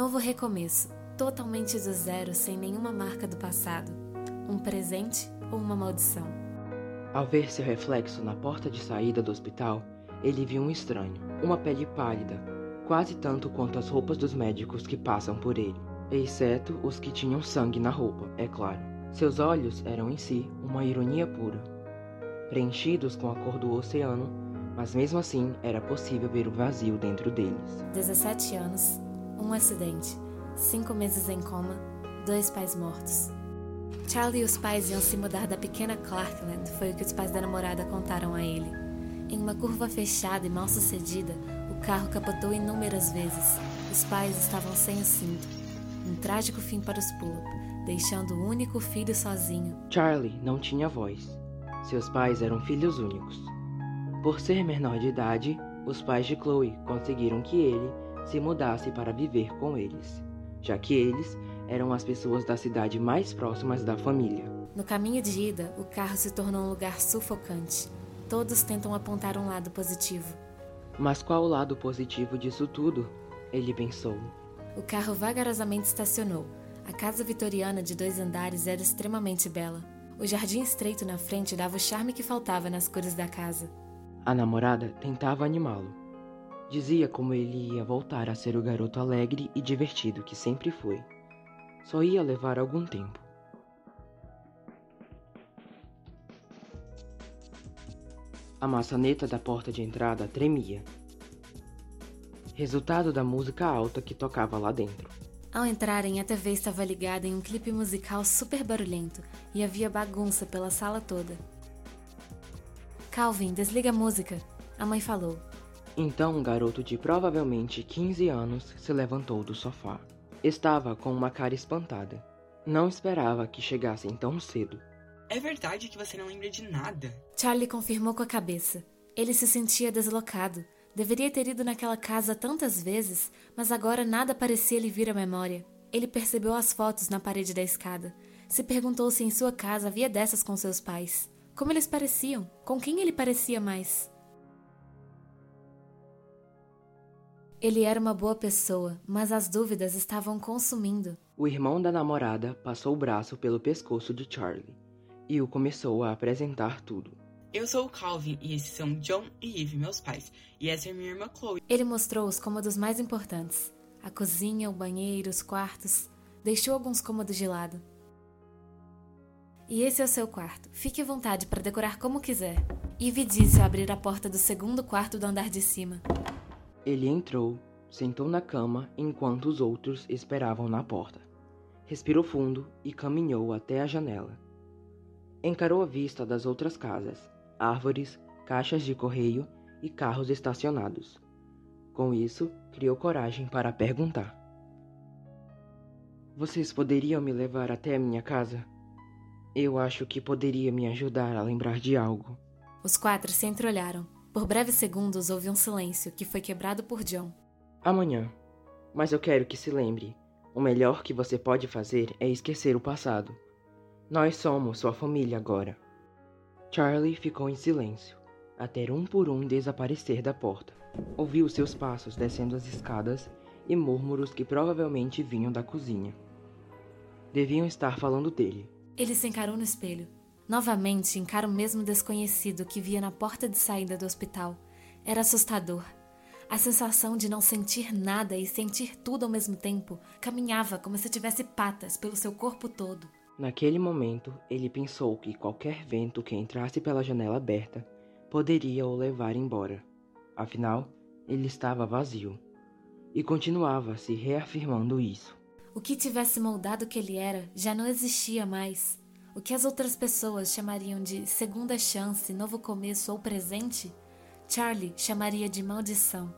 novo recomeço, totalmente do zero, sem nenhuma marca do passado. Um presente ou uma maldição? Ao ver seu reflexo na porta de saída do hospital, ele viu um estranho, uma pele pálida, quase tanto quanto as roupas dos médicos que passam por ele, exceto os que tinham sangue na roupa, é claro. Seus olhos eram em si uma ironia pura, preenchidos com a cor do oceano, mas mesmo assim era possível ver o vazio dentro deles. 17 anos, um acidente, cinco meses em coma, dois pais mortos. Charlie e os pais iam se mudar da pequena Clarkland, foi o que os pais da namorada contaram a ele. Em uma curva fechada e mal sucedida, o carro capotou inúmeras vezes. Os pais estavam sem o cinto. Um trágico fim para os Pullop, deixando o único filho sozinho. Charlie não tinha voz. Seus pais eram filhos únicos. Por ser menor de idade, os pais de Chloe conseguiram que ele se mudasse para viver com eles, já que eles eram as pessoas da cidade mais próximas da família. No caminho de ida, o carro se tornou um lugar sufocante. Todos tentam apontar um lado positivo. Mas qual o lado positivo disso tudo? Ele pensou. O carro vagarosamente estacionou. A casa vitoriana de dois andares era extremamente bela. O jardim estreito na frente dava o charme que faltava nas cores da casa. A namorada tentava animá-lo. Dizia como ele ia voltar a ser o garoto alegre e divertido que sempre foi. Só ia levar algum tempo. A maçaneta da porta de entrada tremia. Resultado da música alta que tocava lá dentro. Ao entrarem, a TV estava ligada em um clipe musical super barulhento e havia bagunça pela sala toda. Calvin, desliga a música, a mãe falou. Então um garoto de provavelmente 15 anos se levantou do sofá. Estava com uma cara espantada. Não esperava que chegassem tão cedo. É verdade que você não lembra de nada? Charlie confirmou com a cabeça. Ele se sentia deslocado. Deveria ter ido naquela casa tantas vezes, mas agora nada parecia lhe vir à memória. Ele percebeu as fotos na parede da escada. Se perguntou se em sua casa havia dessas com seus pais. Como eles pareciam? Com quem ele parecia mais? Ele era uma boa pessoa, mas as dúvidas estavam consumindo. O irmão da namorada passou o braço pelo pescoço de Charlie e o começou a apresentar tudo. Eu sou o Calvin e esses são John e Eve, meus pais. E essa é minha irmã Chloe. Ele mostrou os cômodos mais importantes: a cozinha, o banheiro, os quartos. Deixou alguns cômodos de lado. E esse é o seu quarto. Fique à vontade para decorar como quiser. Eve disse ao abrir a porta do segundo quarto do andar de cima. Ele entrou, sentou na cama enquanto os outros esperavam na porta. Respirou fundo e caminhou até a janela. Encarou a vista das outras casas, árvores, caixas de correio e carros estacionados. Com isso, criou coragem para perguntar: Vocês poderiam me levar até a minha casa? Eu acho que poderia me ajudar a lembrar de algo. Os quatro se entreolharam. Por breves segundos houve um silêncio que foi quebrado por John. Amanhã. Mas eu quero que se lembre: o melhor que você pode fazer é esquecer o passado. Nós somos sua família agora. Charlie ficou em silêncio, até um por um desaparecer da porta. Ouviu seus passos descendo as escadas e murmúrios que provavelmente vinham da cozinha. Deviam estar falando dele. Ele se encarou no espelho. Novamente encara o mesmo desconhecido que via na porta de saída do hospital. Era assustador. A sensação de não sentir nada e sentir tudo ao mesmo tempo caminhava como se tivesse patas pelo seu corpo todo. Naquele momento, ele pensou que qualquer vento que entrasse pela janela aberta poderia o levar embora. Afinal, ele estava vazio. E continuava se reafirmando isso. O que tivesse moldado que ele era já não existia mais. O que as outras pessoas chamariam de segunda chance, novo começo ou presente, Charlie chamaria de maldição.